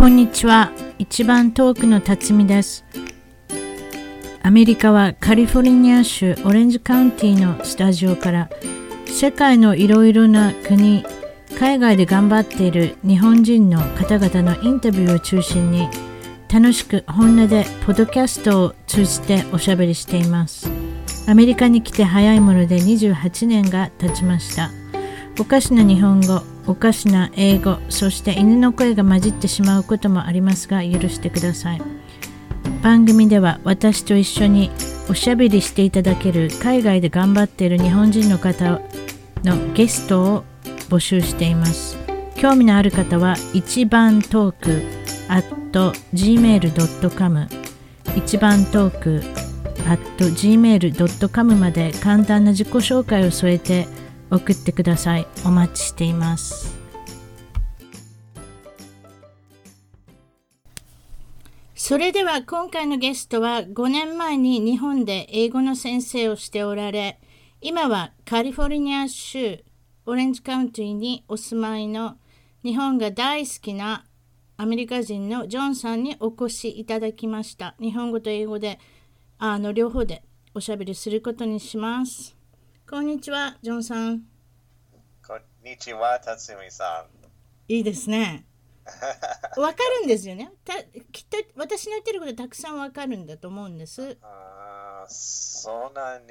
こんにちは。一番遠くの辰巳です。アメリカはカリフォルニア州オレンジカウンティのスタジオから世界のいろいろな国、海外で頑張っている日本人の方々のインタビューを中心に楽しく本音でポッドキャストを通じておしゃべりしています。アメリカに来て早いもので28年が経ちました。おかしな日本語、おかしな英語、そして犬の声が混じってしまうこともありますが許してください。番組では私と一緒におしゃべりしていただける海外で頑張っている日本人の方のゲストを募集しています。興味のある方は一番トーク at gmail.com 一番トーク at gmail.com まで簡単な自己紹介を添えて送ってください。お待ちしています。それでは今回のゲストは5年前に日本で英語の先生をしておられ、今はカリフォルニア州オレンジカウンティにお住まいの日本が大好きなアメリカ人のジョンさんにお越しいただきました。日本語と英語であの両方でおしゃべりすることにします。こんにちは、ジョンさん。こんにちは、辰巳さん。いいですね。わかるんですよね。たきっと私の言ってることたくさんわかるんだと思うんです。あーそんなに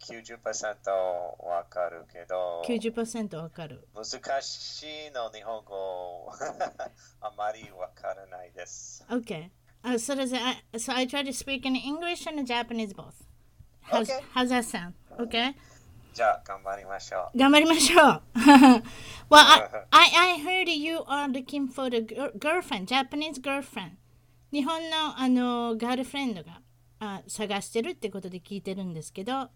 90%わかるけど、90%わかる。難しいの日本語 あまりわからないです。Okay. Uh, so, does it, so I try to speak in English and Japanese both. How's, Okay. how's that sound? Okay. じゃあ、頑張りましょう。頑張りましょう。well, I, I, I heard you are looking for the gir- girlfriend, Japanese girlfriend. 日本のあのガールフレンドがあ探してるってことで聞いてるんですけど、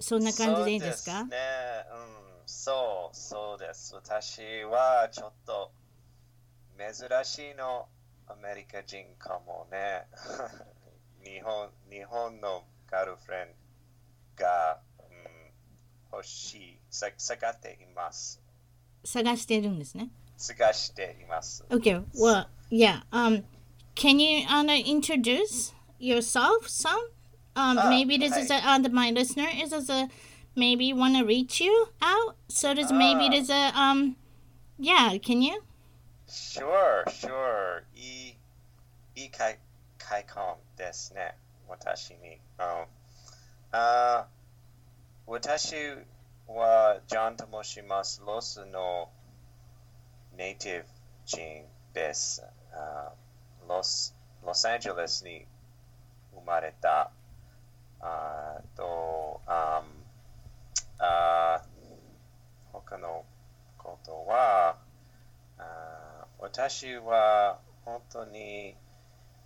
そんな感じでいいですか？そうですね。うん、そう、そうです。私はちょっと珍しいのアメリカ人かもね。日本日本の ガールフレンドが、うん、欲しい。さ探っています。探してるんですね。探しています。 Okay, well, yeah. Um, can you uh, introduce yourself some? Um, Ah, maybe this is a, uh, the, my listener is as a maybe want to reach you out. So there's maybe Ah. there's a um, yeah. Can you? Sure, sure. いい、いい開開墾ですね。 私に。あ私はジョンと申します。ロスのネイティブ人です。あロスロサンゼルスに生まれた。あとああ他のことは、あ私は本当に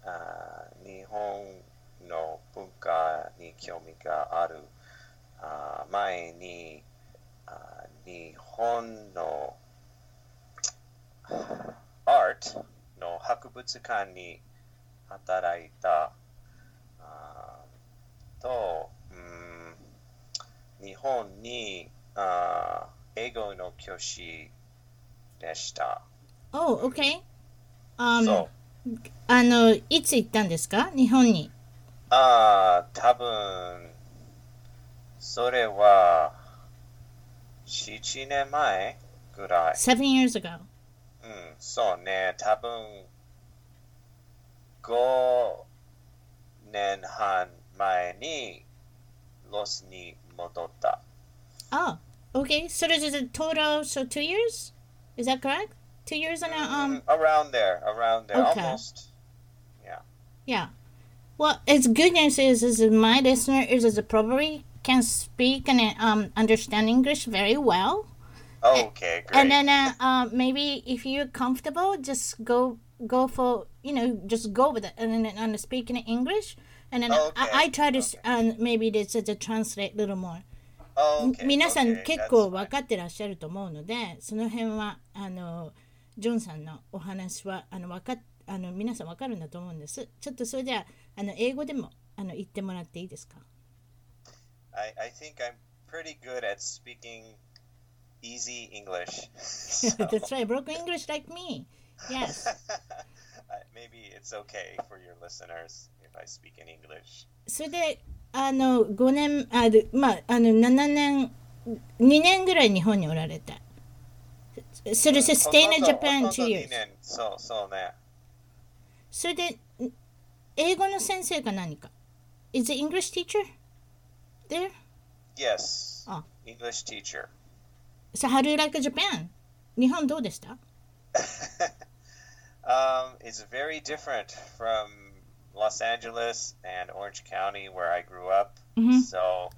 あ日本の文化に興味がある。あー前にあー日本のアートの博物館に働いたあーと、うん、日本にあー英語の教師でした。Oh, okay. Um, そう。あのいつ行ったんですか？日本に。ああ、多分それは7年前ぐらい。 Seven years ago. うん、そうね、多分5年半前にロスに戻った。 Oh, okay. So there's a total so two years. Is that correct? Two years and a, um. Mm, around there, around there, Okay. almost. Yeah. Well, it's good news is, is my listener is, is probably can speak and um understand English very well. Okay, great. And then uh, uh, maybe if you're comfortable, just go go for you know just go with it and then and speak in English. And then Okay, I, I try to s um, maybe this is to translate a little more. okay, 皆さん okay, 結 that's 構 fine. 分かってらっしゃると思うのでその辺はあのジョンさんのお話はあの分かっあの皆さん分かるんだと思うんですちょっとそれでは あの英語でもあの言ってもらっていいですか I, I think I'm pretty good at speaking easy English. So- That's right broken English like me Yes it's okay for your listeners if I speak in English. それであの5年あでまああの7年2年ぐらい日本におられたそれで stay in Japan 2 years そうそうね。それでん英語の先生か何か Is the English teacher there? Yes. Ah. English teacher. So how do you like Japan? 日本どうでした Um, it's very different from Los Angeles and Orange County where I grew up. Mhm. So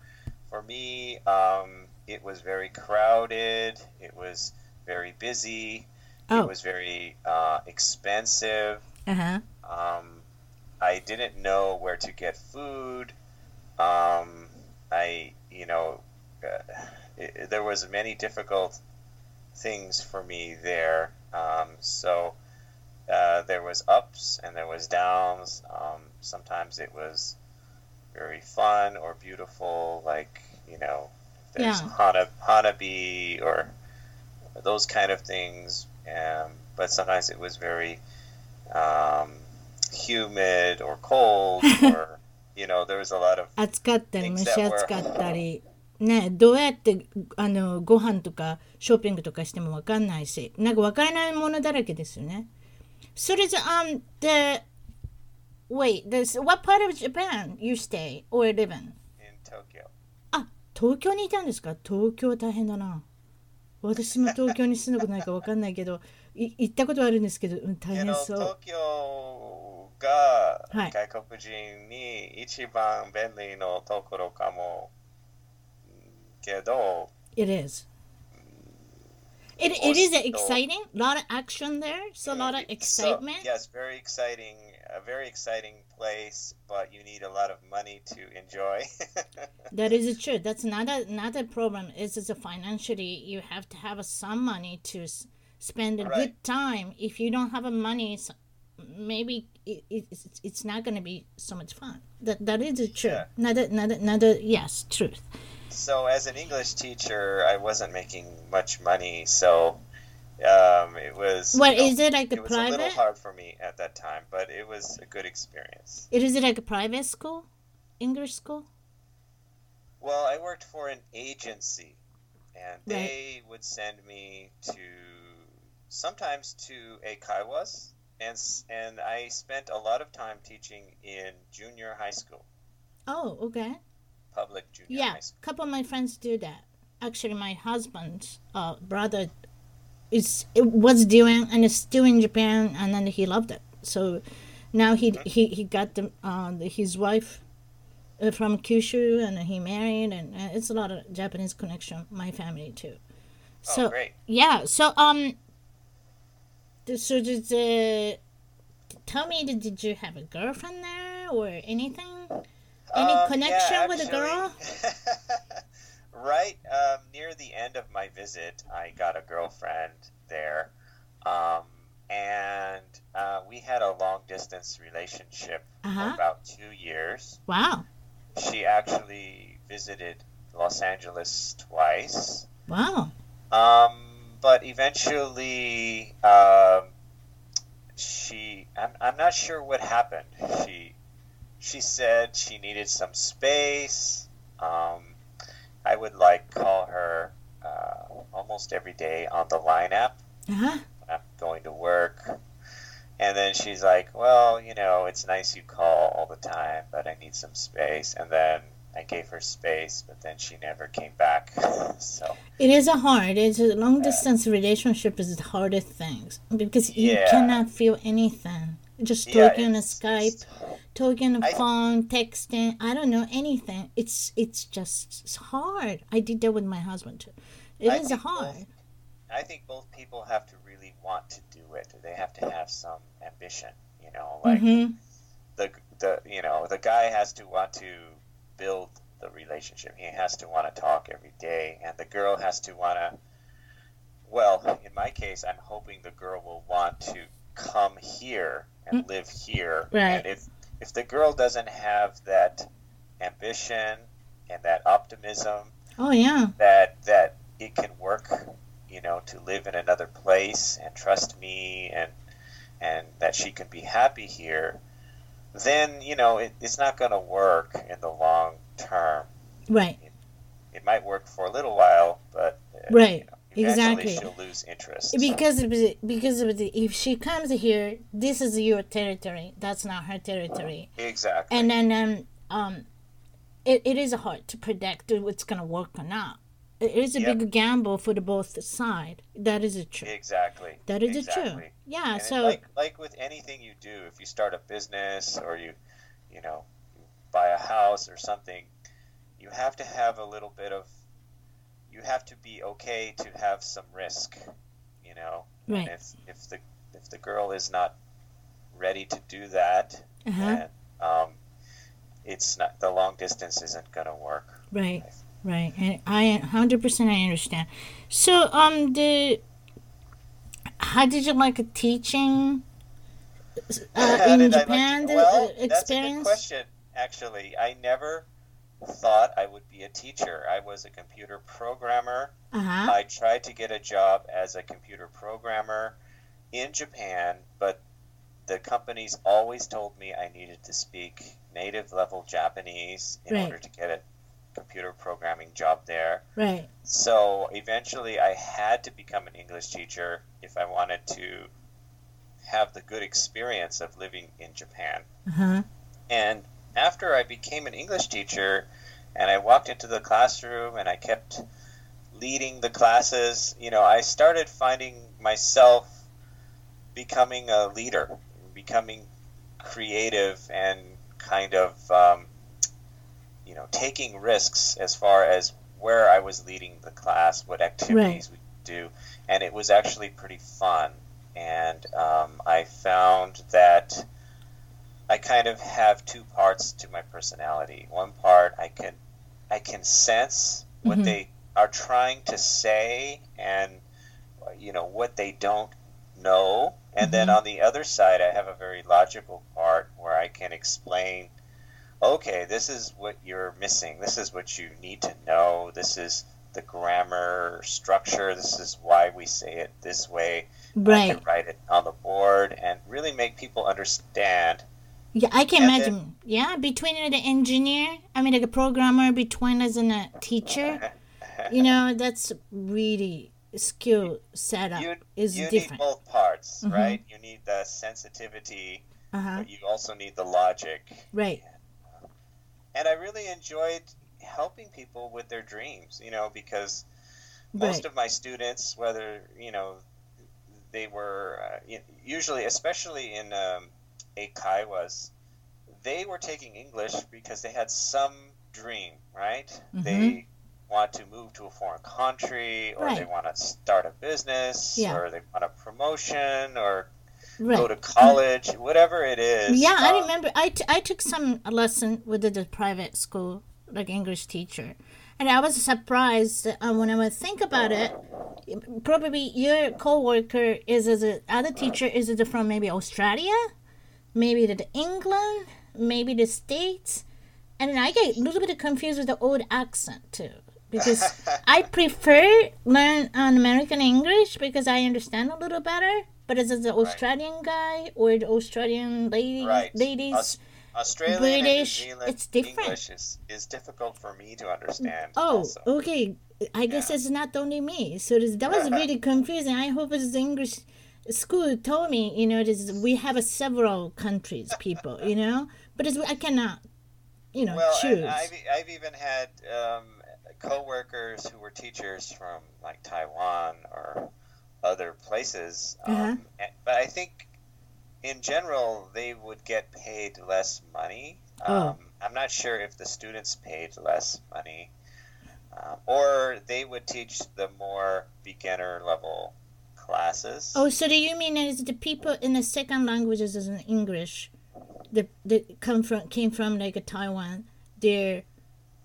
for me, um, it was very crowded. It was very busy. Oh. It was very uh, expensive. あは Um, I didn't know where to get food. Um, I, you know, uh, it, there was many difficult things for me there. Um, so uh, there was ups and there was downs. Um, sometimes it was very fun or beautiful, like you know, there's Yeah. Hana, Hanabi or those kind of things. Um, but sometimes it was very um, humid or cold, or you know, there was a lot of 暑かったり蒸し暑かったりねどうやってあのご飯とかショッピングとかしてもわかんないしなんかわからないものだらけですよね。それじゃ um the wait this what part of Japan you stay or live in? in Tokyo. あ東京にいたんですか？東京大変だな。私も東京に住んだことないかわかんないけどい行ったことはあるんですけど、うん、大変そう。Tokyo がはい外国人に一番便利のところかもけど、 It is. It, it is exciting. A lot of action there. So a lot of So, excitement. yes, very exciting, a very exciting place, but you need a lot of money to enjoy. That is true. That's another another problem. Is is financially you have to have some money to s- spend a good Right. time. If you don't have a money, s- maybe it, it, it's, it's not going to be so much fun. That that is true. Yeah. Another another another yes, truth. so, as an English teacher, I wasn't making much money, so um, it was. What you know, is it like a it was a little hard for me at that time, but it was a good experience. It is it like a private school, English school? Well, I worked for an agency, and they would send me to sometimes to Eikaiwas, and and I spent a lot of time teaching in junior high school, Oh, okay. public junior Yeah, high school. A couple of my friends do that. Actually, my husband's uh, brother is it was doing and is still in Japan, and then he loved it. So now he he, he got the, uh, the his wife uh, from Kyushu, and he married, and uh, it's a lot of Japanese connection. My family too. So oh, great! yeah, so um, so did uh, tell me, did, did you have a girlfriend there or anything? Any Um, connection yeah, with a girl? right um, near the end of my visit, I got a girlfriend there, um, and uh, we had a long distance relationship Uh-huh. for about two years. Wow, She actually visited Los Angeles twice, wow. um, but eventually, um, she I'm, I'm not sure what happened. She she said she needed some space. Um, I would like call her uh, almost every day on the line app Uh-huh. I'm going to work. And then she's like, "Well, you know, it's nice you call all the time, but I need some space." And then I gave her space, but then she never came back. so It is a hard. It's a long distance relationship is the hardest things because you Yeah. cannot feel anything. Just yeah, talking on it's- Skype, talking on I- phone, texting. I don't know anything. It's it's just it's hard. I did that with my husband too. It I is hard. both- I think both people have to really want to do it. They have to have some ambition. You know, like hmm the the you know the guy has to want to build the relationship. He has to want to talk every day, and the girl has to want to. Well, in my case, I'm hoping the girl will want to come here and mm. live here. Right. And if if the girl doesn't have that ambition and that optimism Oh yeah. that that it can work, you know, to live in another place and trust me and and that she can be happy here, then you know it, it's not going to work in the long term. Right. It, it might work for a little while, but uh, Right. you know, Exactly. she'll lose interest. Because the, because of the, if she comes here, this is your territory. That's not her territory. exactly. And then um um, it, it is hard to predict what's gonna work or not. It is a Yep. big gamble for the both side. That is a true. exactly. That is a true. Yeah. And So like like with anything you do, if you start a business or you, you know, buy a house or something, you have to have a little bit of, you have to be okay to have some risk, you know. right. And if if the if the girl is not ready to do that, Uh-huh. then um, it's not the long distance isn't gonna work. Right, right, and I hundred percent I understand. So, um, the how did you like teaching uh, in like Japan? to- the well, uh, that's a good question. Actually, I never thought I would be a teacher. I was a computer programmer. Uh huh. I tried to get a job as a computer programmer in Japan, but the companies always told me I needed to speak native level Japanese in Right. order to get a computer programming job there. Right. So eventually, I had to become an English teacher if I wanted to have the good experience of living in Japan. Uh huh. And after I became an English teacher and I walked into the classroom and I kept leading the classes, you know, I started finding myself becoming a leader, becoming creative and kind of, um, you know, taking risks as far as where I was leading the class, what activities we do. And it was actually pretty fun. And um, I found that I kind of have two parts to my personality. One part I can I can sense what Mhm. they are trying to say and you know what they don't know. And then Mhm. on the other side I have a very logical part where I can explain okay, this is what you're missing. This is what you need to know. This is the grammar structure. This is why we say it this way. I can write it on the board and really make people understand Yeah, I can imagine. yeah, between the engineer, I mean, like a programmer, between as and a teacher, you know, that's really skill setup you, is you need different. both parts, Mhm. right? You need the sensitivity, Uh huh. but you also need the logic. Right. And I really enjoyed helping people with their dreams, you know, because most Right. of my students, whether, you know, they were uh, usually, especially in um, Eikaiwas, they were taking English because they had some dream, right? Mhm. They want to move to a foreign country, or they want to start a business, Yeah. or they want a promotion, or Right. go to college, whatever it is. Yeah, I um, remember. I, t- I took some lesson with the, private school, like English teacher, and I was surprised uh, when I would think about it. Probably your coworker is is a other teacher is it from maybe Australia, maybe the England, maybe the States, and then I get a little bit confused with the old accent too. Because I prefer learn an American English because I understand a little better. But as the Australian guy or the Australian lady, Right. ladies, Aus- Australian British, Zealand it's different. English is, is difficult for me to understand. oh, also. okay. I guess Yeah. it's not only me. So this, that was really confusing. I hope it's English school told me, you know, this, we have a several countries, people, you know, but it's, I cannot, you know, well, choose. I've, I've even had um, coworkers who were teachers from like Taiwan or other places. Um, Uh-huh. and- but I think in general they would get paid less money. Um, Oh. I'm not sure if the students paid less money. Uh, or they would teach the more beginner level classes. Oh, so do you mean is the people in the second languages as in English, that that come from came from like a Taiwan, they're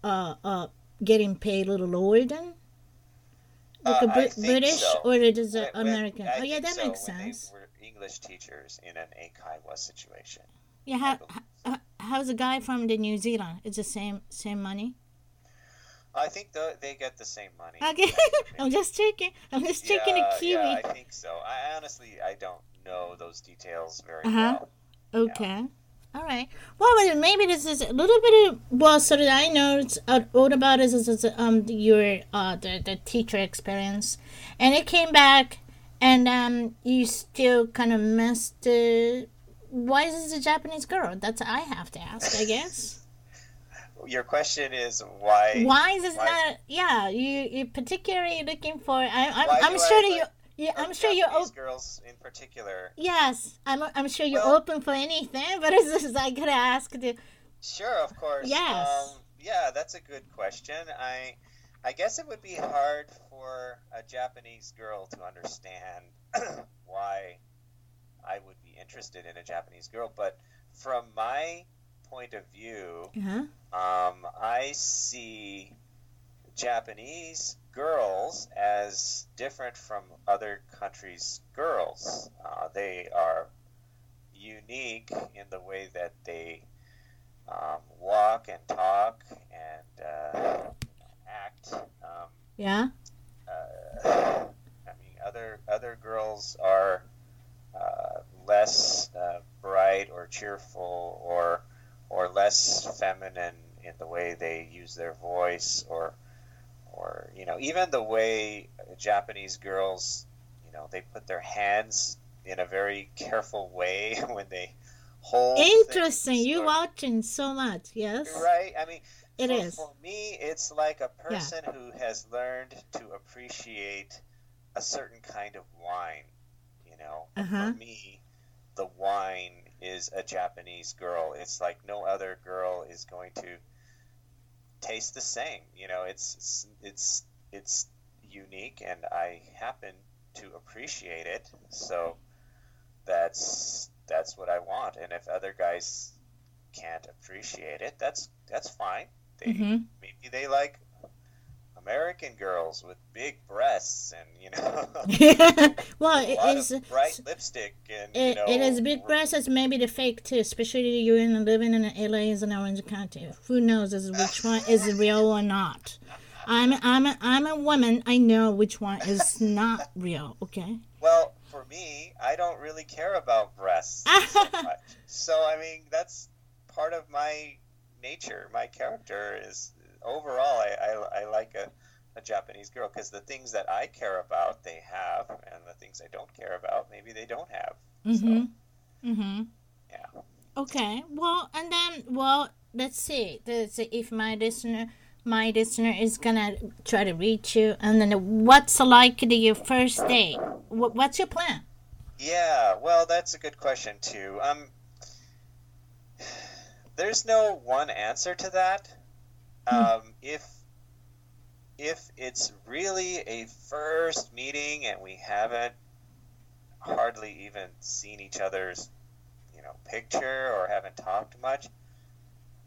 uh uh getting paid a little lower than like Uh, a think British so. or it is a When- when- American? I oh yeah, that so, makes when sense. They were English teachers in an Eikaiwa situation. Yeah, how, how, how's the guy from the New Zealand? It's the same same money. I think the, they get the same money. Okay, I'm just checking. I'm just checking yeah, the Kiwi. Yeah, I think so. I honestly I don't know those details very Uh-huh. well. Okay. All right. Well, maybe this is a little bit of well, so that I know it's, uh, all about is, is, is um your uh the, the teacher experience, and it came back, and um you still kind of missed the. Why is this a Japanese girl? That's I have to ask, I guess. Your question is why? Why is this why- not? Yeah, you you particularly looking for. I, I'm I'm sure I you. like- Yeah, I'm sure you're. Japanese Op- girls in particular. yes, I'm. I'm sure you're Well- open for anything, but it's just I gotta ask the. Sure, of course. Yes. Um, yeah, that's a good question. I, I guess it would be hard for a Japanese girl to understand why I would be interested in a Japanese girl, but from my point of view, Uh-huh. um, I see Japanese girls as different from other countries' girls. Uh, they are unique in the way that they um, walk and talk and uh, act. Um, Yeah. uh, I mean, other other girls are uh, less uh, bright or cheerful or or less feminine in the way they use their voice or or you know even the way Japanese girls you know they put their hands in a very careful way when they hold Interesting. You watching so much, yes? right I mean It for, is. For me, it's like a person who has learned to appreciate a certain kind of wine. You know, Uh-huh. for me, the wine is a Japanese girl. It's like no other girl is going to taste the same. You know, it's it's it's, unique, and I happen to appreciate it. So that's that's what I want. And if other guys can't appreciate it, that's that's fine. They hmm maybe they like American girls with big breasts and you know well, it is bright lipstick and you It, know it is big breasts as maybe the fake too, especially you in living in LA is in Orange County. Who knows is which one is real or not? I'm I'm a, I'm a woman. I know which one is not real. Okay. Well, for me, I don't really care about breasts so much. So I mean, that's part of my nature. My character is overall. I I, I like a, a Japanese girl because the things that I care about, they have, and the things I don't care about, maybe they don't have. Mm-hmm. Mm-hmm. Yeah. Okay. Well, and then well, let's see. Let's see if my listener, my listener is gonna try to reach you, and then what's like the, your first day? What, what's your plan? Yeah, well, that's a good question too. Um, there's no one answer to that. Um, if if it's really a first meeting and we haven't hardly even seen each other's, you know, picture or haven't talked much,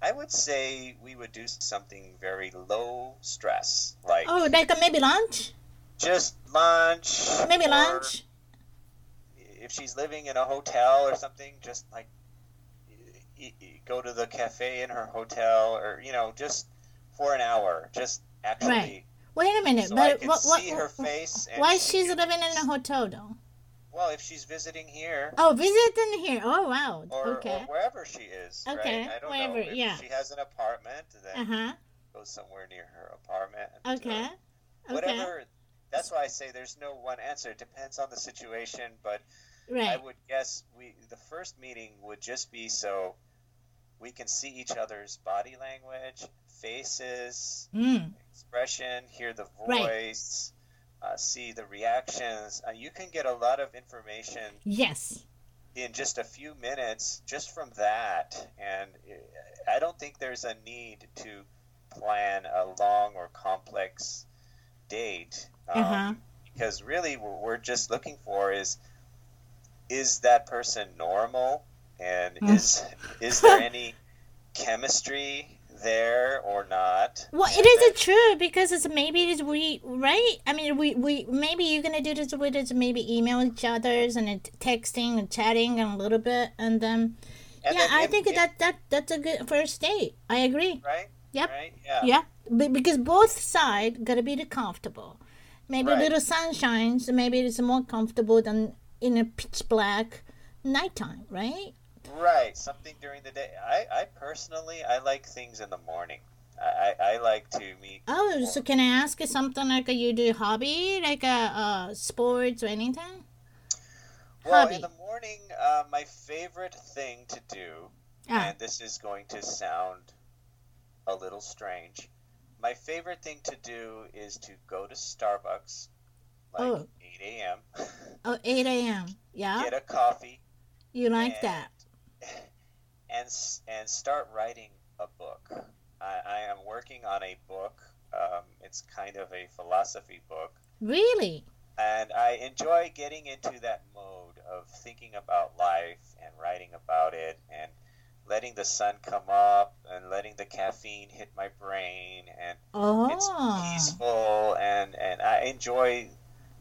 I would say we would do something very low stress, like Oh, like a maybe lunch? just lunch, Maybe lunch. if she's living in a hotel or something, just like go to the cafe in her hotel, or you know, just for an hour, just actually, Right. Wait a minute, so but what, what, see her face. Why she she's living in a hotel though? Well, if she's visiting here. Oh, visiting here. Oh, wow. Or, okay. or wherever she is, Okay, right? I don't wherever, know. If yeah. she has an apartment, then Uh huh. go somewhere near her apartment. and, uh, Okay. Okay. Whatever. That's why I say there's no one answer. It depends on the situation, but I would guess we the first meeting would just be so we can see each other's body language, faces, Mm. expression, hear the Right. voice, uh, see the reactions. Uh, you can get a lot of information Yes. in just a few minutes just from that, and uh, I don't think there's a need to plan a long or complex date. Um, Uh-huh. Because really, what we're just looking for is is that person normal, and Mm. is is there any chemistry there or not? Well, it isn't true because it's maybe it's we right. I mean, we we maybe you're gonna do this with us maybe email each others and texting and chatting and a little bit and then and yeah, then I think that that that's a good first date. I agree. right. Yep. Right. Yeah. Yeah, Be- because both sides gotta be the comfortable. Maybe a little sunshine, so maybe it's more comfortable than in a pitch black nighttime, right? Right, something during the day. I, I personally, I like things in the morning. I, I, I like to meet. Oh, so can I ask you something like a, you do hobby, like a uh, sports or anything? Well, hobby. in the morning, uh, my favorite thing to do, Ah, and this is going to sound a little strange. My favorite thing to do is to go to Starbucks, like Oh. 8 a.m., oh, 8 a.m. Yeah, get a coffee, you like that? And and start writing a book. I, I am working on a book. Um, it's kind of a philosophy book, Really? and I enjoy getting into that mode of thinking about life and writing about it and letting the sun come up and letting the caffeine hit my brain and it's Oh, peaceful and and I enjoy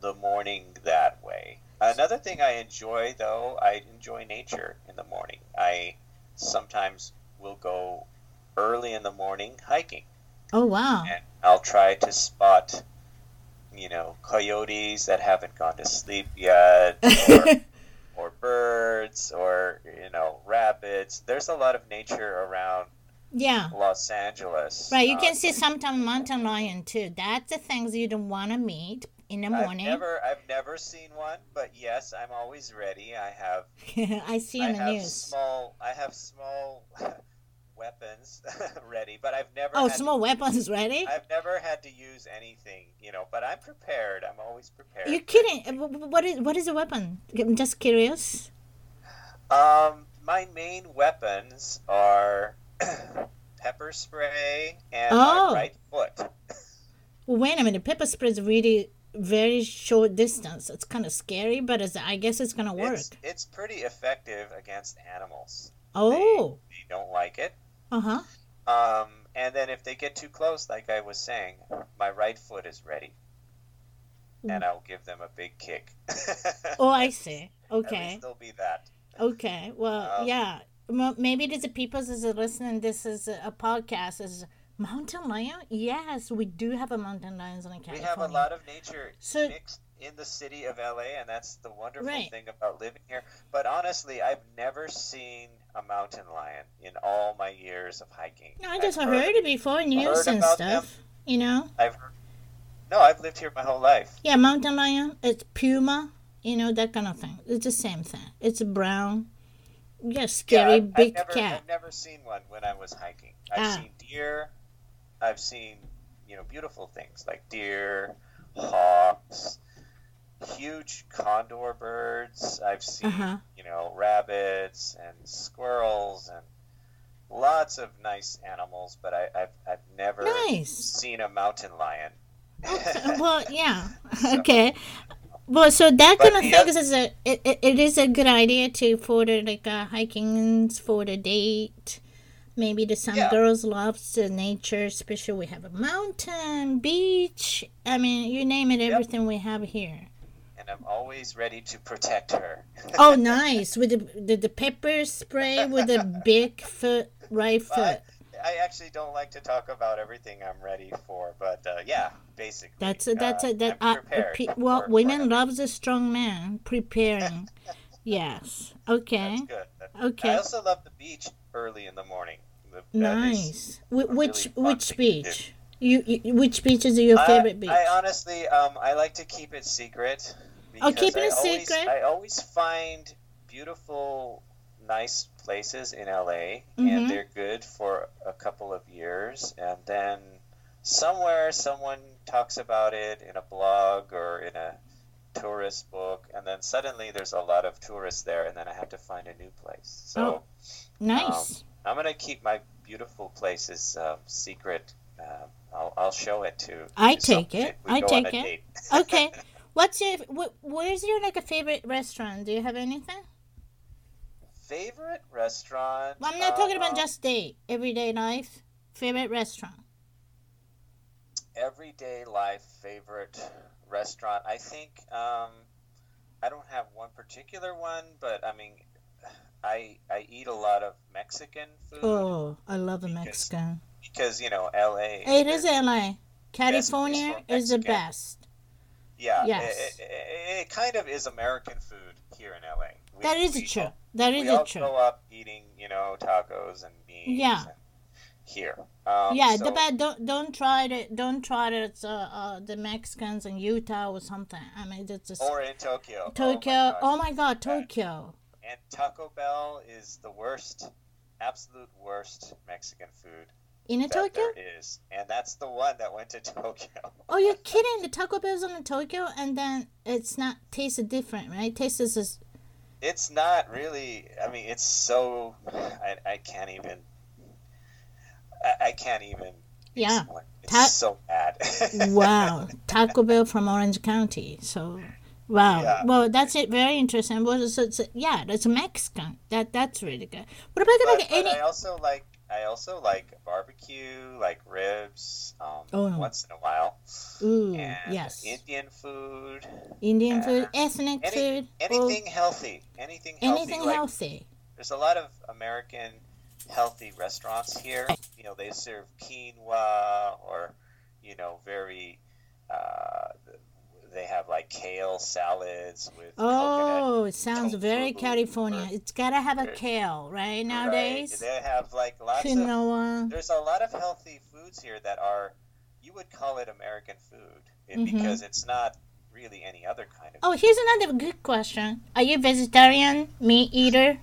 the morning that way. Another thing I enjoy though, I enjoy nature in the morning. I sometimes will go early in the morning hiking oh wow. and I'll try to spot you know coyotes that haven't gone to sleep yet or, or birds or you know rabbits. There's a lot of nature around yeah. Los Angeles. Right, you Uh, can see sometimes mountain lion too. That's the things you don't want to meet in the morning. I've never, I've never seen one, but yes, I'm always ready. I have, I see in the have news. small, I have small weapons ready, but I've never. Oh, had small To, weapons ready? I've never had to use anything, you know. But I'm prepared. I'm always prepared. You're kidding? Wh- wh- What is what is a weapon? I'm just curious. Um, my main weapons are pepper spray and Oh. my right foot. Wait a minute. Pepper spray is really very short distance. It's kind of scary, but it's, I guess it's gonna work. It's, it's pretty effective against animals. Oh, They don't like it. uh huh. Um, and then if they get too close, like I was saying, my right foot is ready, and I'll give them a big kick. Oh, I see. Okay. there'll be that. Okay. Well, Um, yeah. Maybe there's a people that's listening. This is a a podcast. Is mountain lion? Yes, we do have a mountain lions in a cat. We have a lot of nature So- mixed in the city of LA, and that's the wonderful Right. thing about living here. But honestly, I've never seen a mountain lion in all my years of hiking. No, I just I've heard it before, news and stuff. You know. I've heard. No, I've lived here my whole life. Yeah, mountain lion. It's puma. You know that kind of thing. It's the same thing. It's a brown. Yeah, scary I've, big I've never, cat. I've never seen one when I was hiking. I've Ah. seen deer. I've seen, you know, beautiful things like deer, hawks, huge condor birds. I've seen, Uh-huh. you know, rabbits and squirrels and lots of nice animals. But I, I've, I've never Nice. seen a mountain lion. Well, yeah. Okay. Well, so that kind of the thing is a it, it, is a good idea to for the like uh, hiking for the date. Maybe the some Yeah. girls loves the nature, especially we have a mountain, beach. I mean, you name it, everything we have here. and I'm always ready to protect her. Oh, nice with the the, the pepper spray with a big foot, right I, foot. I actually don't like to talk about everything I'm ready for, but uh, yeah, basically. That's a, that's uh, a, that uh, well, women loves a strong man preparing. yes. Okay. That's good. Okay. I also love the beach early in the morning. The, Nice. Wh- which really which beach? You, you which beaches are your I- favorite beach? I honestly, um, I like to keep it secret. Oh, because keep it I a always, secret? I always find beautiful, nice places in LA, Mhm. and they're good for a couple of years, and then somewhere someone talks about it in a blog or in a tourist book, and then suddenly there's a lot of tourists there, and then I have to find a new place. So. Oh. Nice. I'm gonna keep my beautiful places um, secret. Um, I'll, I'll show it to. I to take it. I take it. okay. What's your wh- where's your like a favorite restaurant? Do you have anything? Favorite restaurant? Well, I'm not talking about um, just date, everyday life. Favorite restaurant. everyday life. Favorite restaurant? I think um, I don't have one particular one, but I mean, I I eat a lot of Mexican food Oh, I love the Because Mexican. because you know L.A. It is L.A. California is the best. Yeah, Yes. it, it, it kind of is American food here in LA. We, That is we true. all- That we all true. grow up eating, you know, tacos and beans. Yeah. and here. Um, yeah, so, the bad don't don't try it. Don't try it. Uh, uh, the Mexicans in Utah or something. I mean, it's just Or in Tokyo. Tokyo. Oh Oh my my, God, Tokyo. And Taco Bell is the worst, absolute worst Mexican food In that Tokyo? there is, and that's the one that went to Tokyo. Oh, you're kidding! The Taco Bell's in Tokyo, and then it's not tasted different, right? Tastes as It's not really. I mean, it's so. I, I can't even. I, I can't even. Yeah. explain. It's Ta- so bad. wow. Taco Bell from Orange County. So, wow. Yeah. Well, that's it. Very interesting. Well, so it's, yeah, that's Mexican. That that's really good. What about but, like but any? I also like. I also like barbecue, like ribs, um, Oh. once in a while. Ooh, And yes. Indian food, Indian food, ethnic any- food, anything healthy, anything healthy. anything like, healthy. There's a lot of American healthy restaurants here. You know, they serve quinoa or, you know, very. Uh, they have like kale salads with coconut. Oh, it sounds very California. or- It's gotta have a kale, right? right? Nowadays, They have like lots of. There's a lot of healthy foods here that are, you would call it American food it- Mhm. because it's not really any other kind of. Oh, here's another good question. Are you vegetarian, meat eater?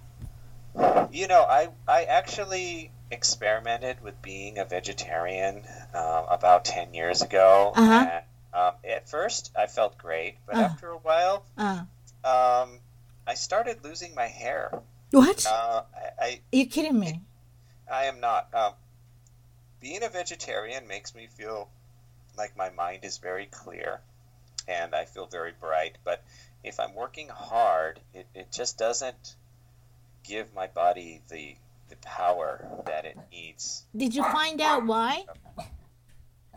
You know, I I actually experimented with being a vegetarian um, about ten years ago, Uh-huh. Um, at first I felt great, but Uh. after a while, Uh, um, I started losing my hair. what? Uh, I, I Are you kidding me? I am not. Um, being a vegetarian makes me feel like my mind is very clear, and I feel very bright. But if I'm working hard, it, it just doesn't give my body the the power that it needs. Did you find out why?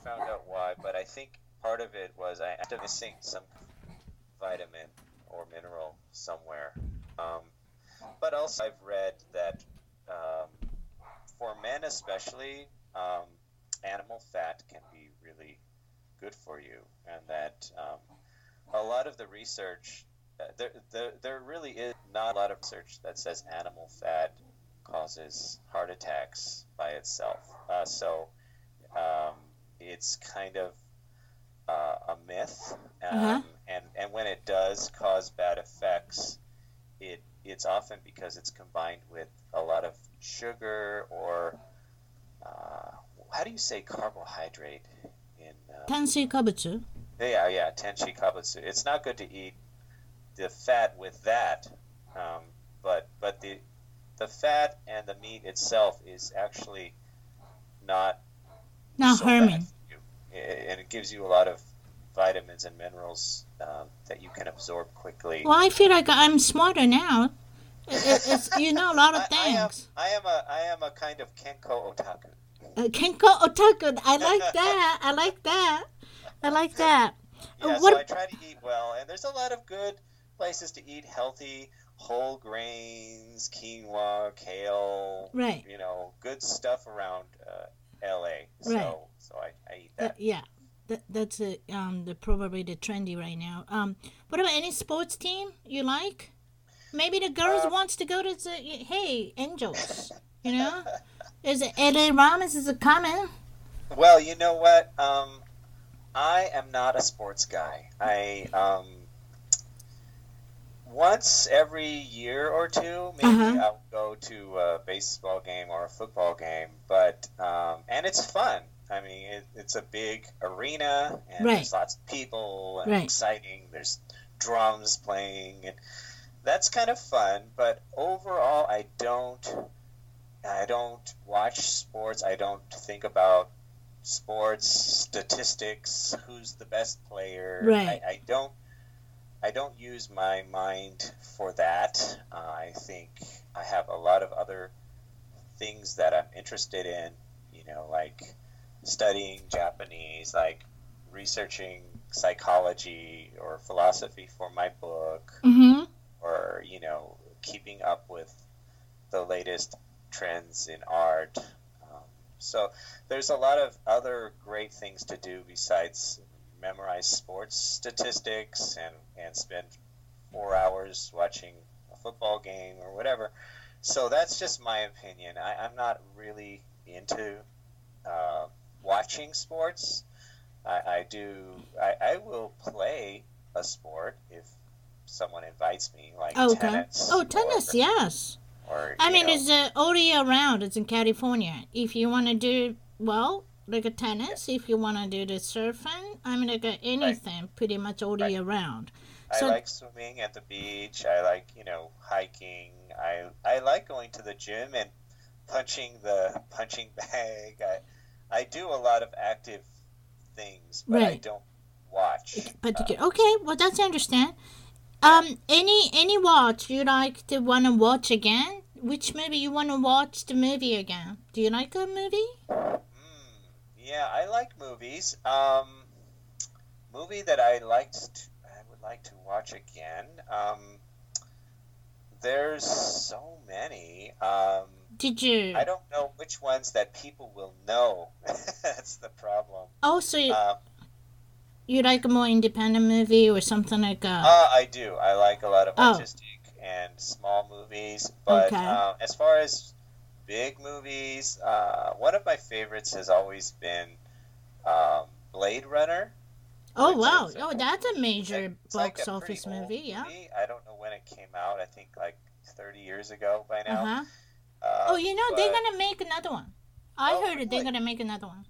found out why, but I think part of it was I ended up missing some vitamin or mineral somewhere. Um, but also, I've read that um, for men, especially, um, animal fat can be really good for you, and that um, a lot of the research uh, there, there, there really is not a lot of research that says animal fat causes heart attacks by itself. Uh, so um, it's kind of uh, a myth, uh-huh. um, uh-huh. and and when it does cause bad effects, it it's often because it's combined with a lot of sugar or uh, how do you say carbohydrate in uh, um, tenshi kabutsu? Yeah, yeah, tenshi kabutsu. It's not good to eat the fat with that, um, but but the the fat and the meat itself is actually not not so harming. Bad. And it gives you a lot of vitamins and minerals um, that you can absorb quickly. Well, I feel like I'm smarter now. It, it, it's you know a lot of I, I am things. I am a I am a kind of kenko otaku. Uh, Kenko otaku. I like that. I like that. I like that. Yeah, what- so I try to eat well, and there's a lot of good places to eat healthy, whole grains, quinoa, kale, Right. you know, good stuff around uh, L.A. So Right. so I, I eat Uh, that. yeah, that, that's a, um the probably the trendy right now. Um, what about any sports team you like? Maybe the girls Um, wants to go to the hey Angels. You know, is it LA Rams is a coming? Well, you know what? Um, I am not a sports guy. I um, once every year or two, maybe Uh-huh. I'll go to a baseball game or a football game. But um, and it's fun. I mean, it, it's a big arena, and Right. there's lots of people, and Right. exciting. There's drums playing, and that's kind of fun. But overall, I don't. I don't watch sports. I don't think about sports statistics. Who's the best player? Right. I, I don't. I don't use my mind for that. Uh, I think I have a lot of other things that I'm interested in. You know, like studying Japanese, like researching psychology or philosophy for my book Mm-hmm. or you know keeping up with the latest trends in art um, so there's a lot of other great things to do besides memorize sports statistics and and spend four hours watching a football game or whatever. So that's just my opinion. I, I'm not really into uh, watching sports. I, I do. I, I will play a sport if someone invites me, like Oh, okay. tennis. Oh, tennis, or, yes. Or, I mean, know, it's uh, all year round. It's in California. If you want to do well, like a tennis. If you want to do the surfing, I mean, like uh, anything, pretty much all Right. year round. I so- like swimming at the beach. I like you know hiking. I I like going to the gym and punching the punching bag. I I do a lot of active things, but I Right. don't watch. Particular. Okay, well that's I understand. Um, any any watch you like to want to watch again? Which movie you want to watch the movie again? Do you like a movie? Yeah, I like movies. Um, movie that I liked, to, I would like to watch again. Um, there's so many. Um, Did you? I don't know which ones that people will know. That's the problem. Also, you, Um, you like a more independent movie or something like that? uh, I do. I like a lot of Oh. artistic and small movies. But Okay. um, as far as big movies, uh, one of my favorites has always been um, Blade Runner. oh wow! is, Oh, that's a major It's like box office movie. Yeah. I don't know when it came out. I think like 30 years ago by now. Uh now. huh. Uh, Oh, you know they're gonna make another one. I Oh, heard it. They're gonna make another one.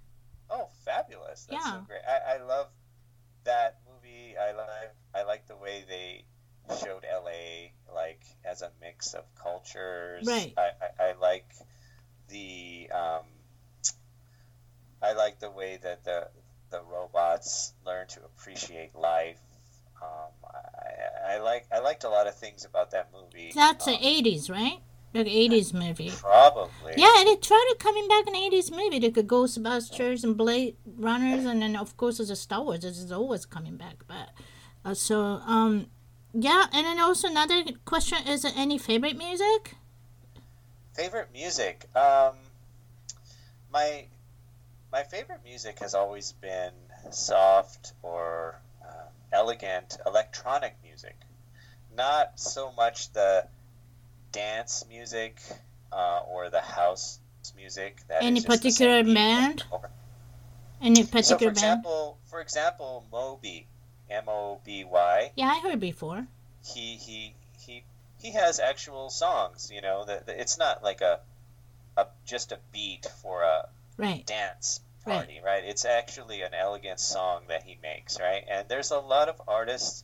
Oh, fabulous! That's so Yeah. great. I, I love that movie. I like I like the way they showed LA like as a mix of cultures. Right. I, I, I like the um, I like the way that the the robots learn to appreciate life. Um, I, I like I liked a lot of things about that movie. That's um, the '80s, right? Like '80s movie. probably. Yeah, and it tried to coming back in an '80s movie, like a Ghostbusters and Blade Runners, and then of course there's a Star Wars. It's always coming back. But uh, so um, yeah, and then also another question is there any favorite music? Favorite music. Um, my my favorite music has always been soft or uh, elegant electronic music, not so much the dance music uh, or the house music. That Any particular band? Any So, for particular band? example, for example, Moby, M O B Y. Yeah, I heard before. he he he he has actual songs. You know, it's not like a a just a beat for a Right. dance Right. party, right? It's actually an elegant song that he makes, right? And there's a lot of artists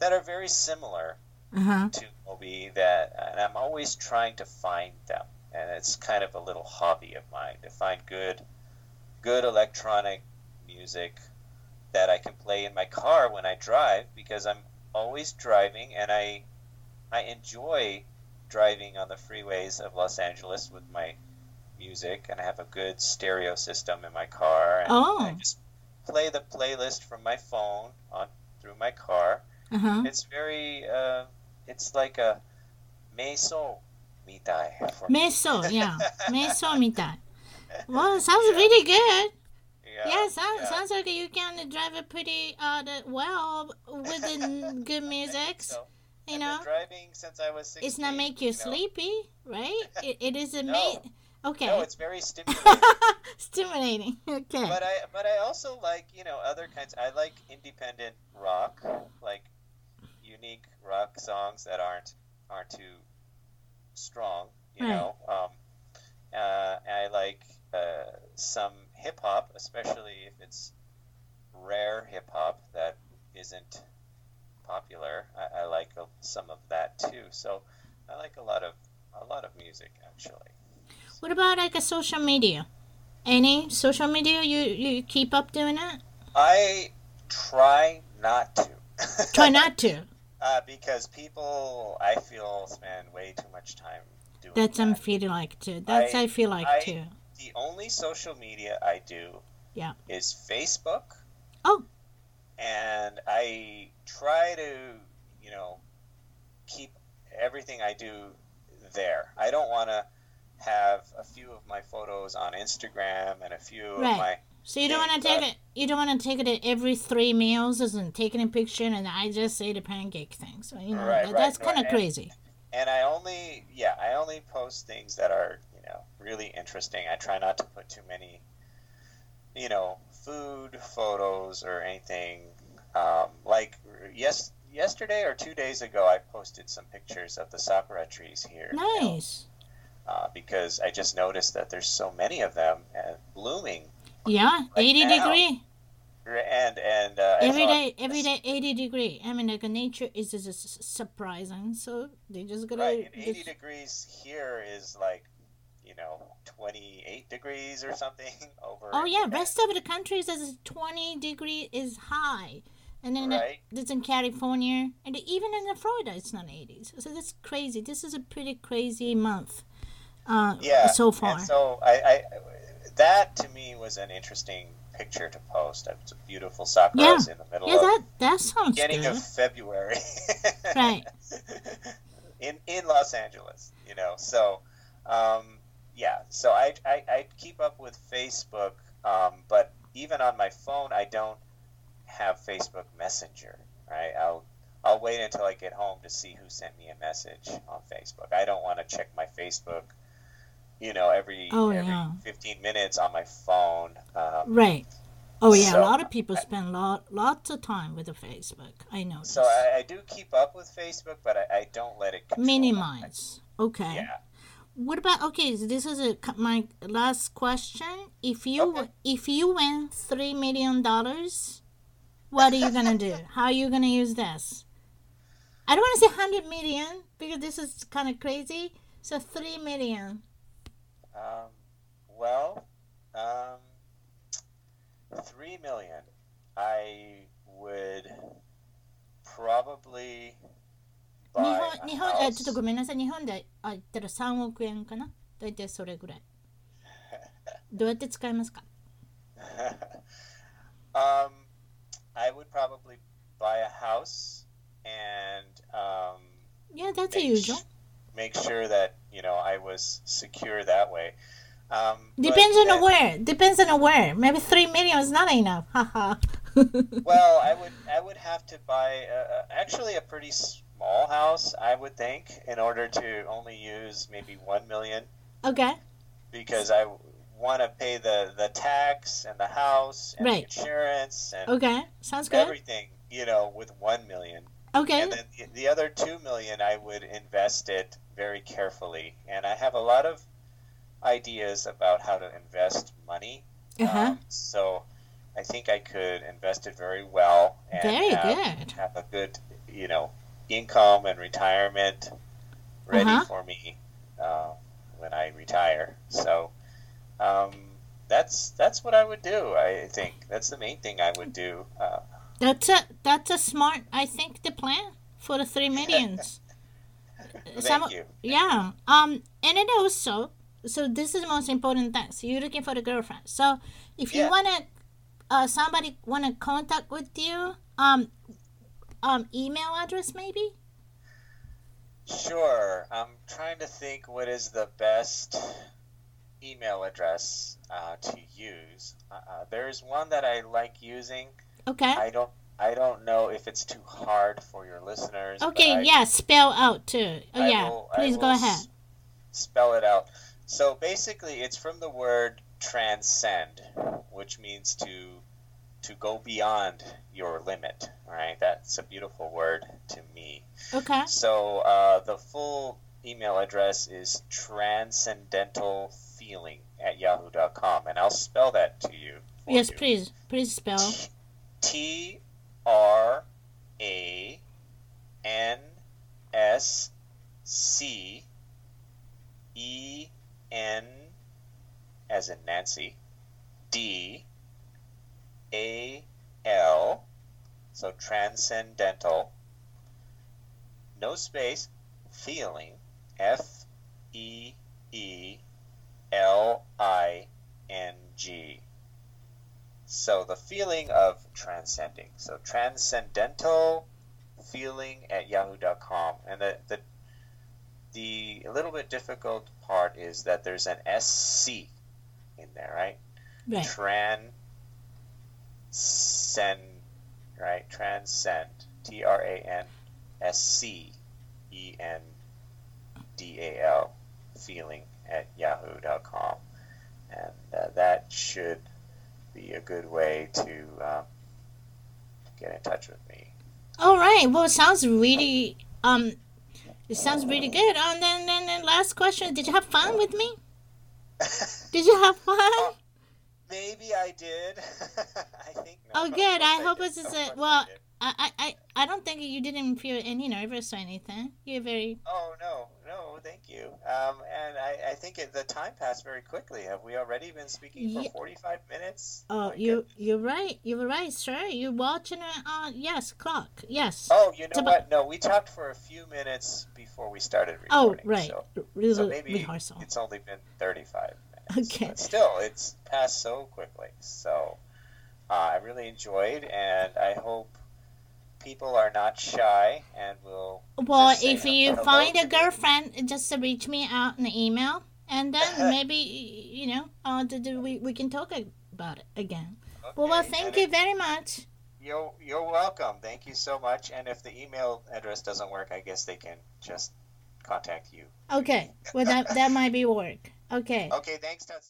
that are very similar Uh huh. to Moby that, and I'm always trying to find them, and it's kind of a little hobby of mine to find good, good electronic music that I can play in my car when I drive because I'm always driving, and I, I enjoy driving on the freeways of Los Angeles with my music, and I have a good stereo system in my car, and oh. I just play the playlist from my phone on through my car. Uh-huh. It's very, uh, it's like a meso mitai. Meso, yeah, meso mitai. Well, sounds yeah. really good. Yeah, yeah, sounds, yeah. sounds like you can drive it pretty uh, well with the good music. You I've know, been driving since I was 16. it's not make you know. sleepy, right? It, it is a No. ma- Okay. No, it's very stimulating. Stimulating. Okay. but I, but I also like, you know, other kinds. I like independent rock, like unique rock songs that aren't aren't too strong. You Right. know, um, uh, I like uh, some hip hop, especially if it's rare hip hop that isn't popular. I, I like uh, some of that too. So I like a lot of a lot of music actually. What about like a social media? Any social media you you keep up doing it? I try not to. Try not to. Uh, because people, I feel, spend way too much time doing That's I'm feeling like too. That's I, I- feel like I- too. The only social media I do Yeah. is Facebook. Oh. And I try to, you know, keep everything I do there. I don't want to have a few of my photos on Instagram and a few Right. of my So you don't want to take it. You don't want to take it at every three meals, and taking a picture, and I just say the pancake thing. So you know Right, that, right, that's kind of crazy. and I only yeah I only post things that are you know really interesting. I try not to put too many you know food photos or anything um, like yes yesterday or two days ago I posted some pictures of the sakura trees here Nice. uh, because I just noticed that there's so many of them uh, blooming Yeah, eighty now. degree and and uh, every day. Every day, eighty degree. I mean, like nature is just surprising. So they just gotta. right and 80 just- degrees here is like you know 28 degrees or something over Oh yeah, Japan. rest of the countries is twenty degree is high, and then Right. it's in California, and even in the Florida it's not eighties. So that's crazy. This is a pretty crazy month. Uh, yeah so far. and so I, I that to me was an interesting picture to post it's a beautiful sakuras in the middle yeah, of that that sounds beginning good. of february Right. in in los angeles you know so um, yeah so I, I i keep up with facebook um, but even on my phone i don't have facebook messenger right i'll I'll wait until I get home to see who sent me a message on Facebook. I don't want to check my Facebook, you know, every Oh, every yeah. 15 minutes on my phone. Um, Right. Oh yeah, So- a lot of people spend lot lots of time with the Facebook. I know. so I, I do keep up with Facebook, but I, I don't let it minimize. Okay. Yeah. What about okay? So this is a, my last question. If you Okay. if you win three million dollars, what are you gonna do? How are you gonna use this? I don't want to say hundred million because this is kind of crazy. So three million. Um, well, um, three million. I would probably 日 buy 本 a 日本え house. ちょっとごめんなさい。日本であ言ったら三億円かな。大体それぐらい。どうやって使いますか。 um, I would probably buy a house and um, Yeah, that's a make, usual. sh- make sure that you know I was secure that way. Um, but Depends on then- where. Depends on where. Maybe three million is not enough. Haha. Well, I would I would have to buy uh, actually a pretty small house. I would think in order to only use maybe one million okay. because I want to pay the the tax and the house and Right. the insurance and Okay. Sounds good. everything. You know, with one million. Okay. And then the, the other two million, I would invest it very carefully. And I have a lot of ideas about how to invest money. Uh huh. Um, so I think I could invest it very well and Very have, good. have a good, you know, income and retirement ready Uh-huh. for me uh, when I retire. So um, that's that's what I would do. I think that's the main thing I would do. Uh, That's a that's a smart. I think the plan for the three millions. thank you. Yeah. Um. And it also, so this is the most important thing. So you're looking for the girlfriend. So if you wanna, uh, somebody wanna contact with you, um, um, email address maybe. Sure. I'm trying to think what is the best email address uh, to use. Uh, there's one that I like using. Okay. I don't. I don't know if it's too hard for your listeners. Okay. I, yeah. Spell out too. Oh I yeah. will- Please go s- ahead. Spell it out. So basically, it's from the word transcend, which means to to go beyond your limit. Right? That's a beautiful word to me. Okay. So uh, the full email address is transcendental feeling at yahoo.com, and I'll spell that to you. Yes, you. please. Please spell. T R A N S C E N as in Nancy D A L so transcendental no space feeling F E E L I N G so the feeling of transcending. So transcendental feeling at yahoo.com. And the, the the a little bit difficult part is that there's an SC in there, right? Right. Tran send, right? Transcend. T R A N S C E N D A L feeling at yahoo.com. And uh, that should be a good way to um, get in touch with me. All right. Well, it sounds really um, it sounds really good. Oh, and then then, then last question: Did you have fun with me? Did you have fun? Oh, maybe I did. I think. No, Oh, good. of I hope did. it's Of just a- well. I, I, I I don't think you didn't feel any nervous or anything. You're very Oh no, no, thank you. Um, and I, I think it, the time passed very quickly. Have we already been speaking for forty-five minutes? Oh, you goodness. you're right. You're right, sir. You're watching it on yes clock. Yes. Oh, you know It's about- what? No, we talked for a few minutes before we started recording. Oh, right. So, Re- so maybe rehearsal. it's only been thirty-five. Okay. But still, it's passed so quickly. So uh, I really enjoyed, and I hope people are not shy and will. Well, if you find a me. girlfriend, just reach me out in the email, and then maybe you know, uh, we we can talk about it again. Well, well, thank and you if- very much. You're, you're welcome. Thank you so much. And if the email address doesn't work, I guess they can just contact you. Okay. Well, that that might be work. Okay. Okay, thanks, Tuts.